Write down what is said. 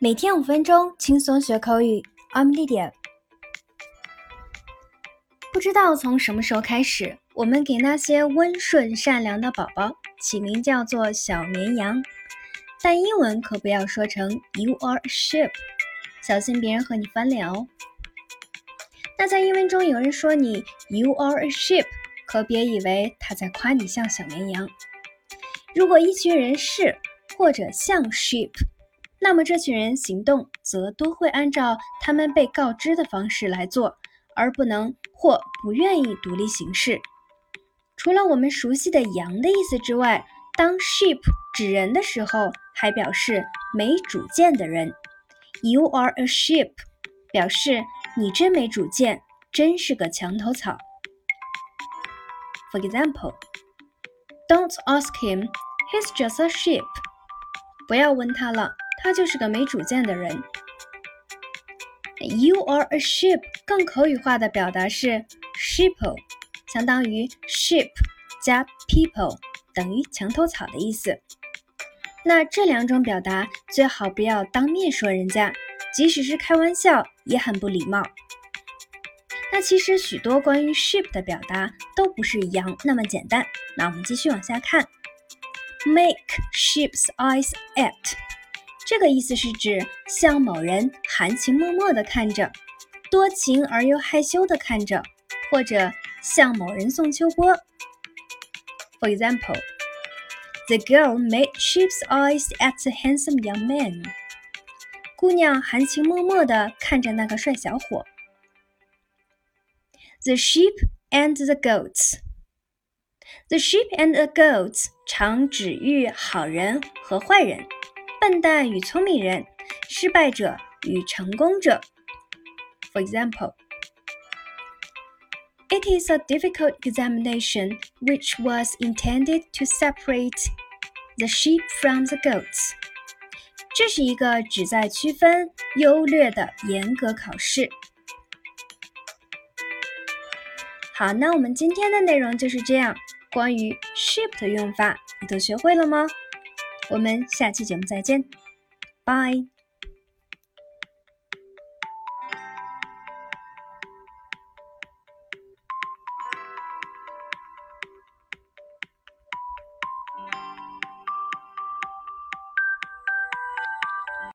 每天五分钟，轻松学口语。I'm Lydia。不知道从什么时候开始，我们给那些温顺善良的宝宝起名叫做小绵羊，但英文可不要说成 You are a sheep，小心别人和你翻脸哦。那在英文中有人说你 You are a sheep，可别以为他在夸你像小绵羊。如果一群人是或者像 sheep。那么这群人行动则都会按照他们被告知的方式来做，而不能或不愿意独立行事。除了我们熟悉的羊的意思之外，当 sheep 指人的时候，还表示没主见的人。You are a sheep，表示你真没主见，真是个墙头草。For example，Don't ask him，he's just a sheep。不要问他了。他就是个没主见的人。You are a sheep 更口语化的表达是 sheeple，相当于 sheep 加 people 等于墙头草的意思。那这两种表达最好不要当面说人家，即使是开玩笑也很不礼貌。那其实许多关于 sheep 的表达都不是羊那么简单。那我们继续往下看，make sheep's eyes at。这个意思是指向某人含情脉脉地看着，多情而又害羞地看着，或者向某人送秋波。For example, the girl made sheep's eyes at the handsome young man. 姑娘含情脉脉地看着那个帅小伙。The sheep and the goats. The sheep and the goats 常指喻好人和坏人。笨蛋与聪明人，失败者与成功者。For example, it is a difficult examination which was intended to separate the sheep from the goats. 这是一个旨在区分优劣的严格考试。好，那我们今天的内容就是这样。关于 sheep 的用法，你都学会了吗？我们下期节目再见，拜。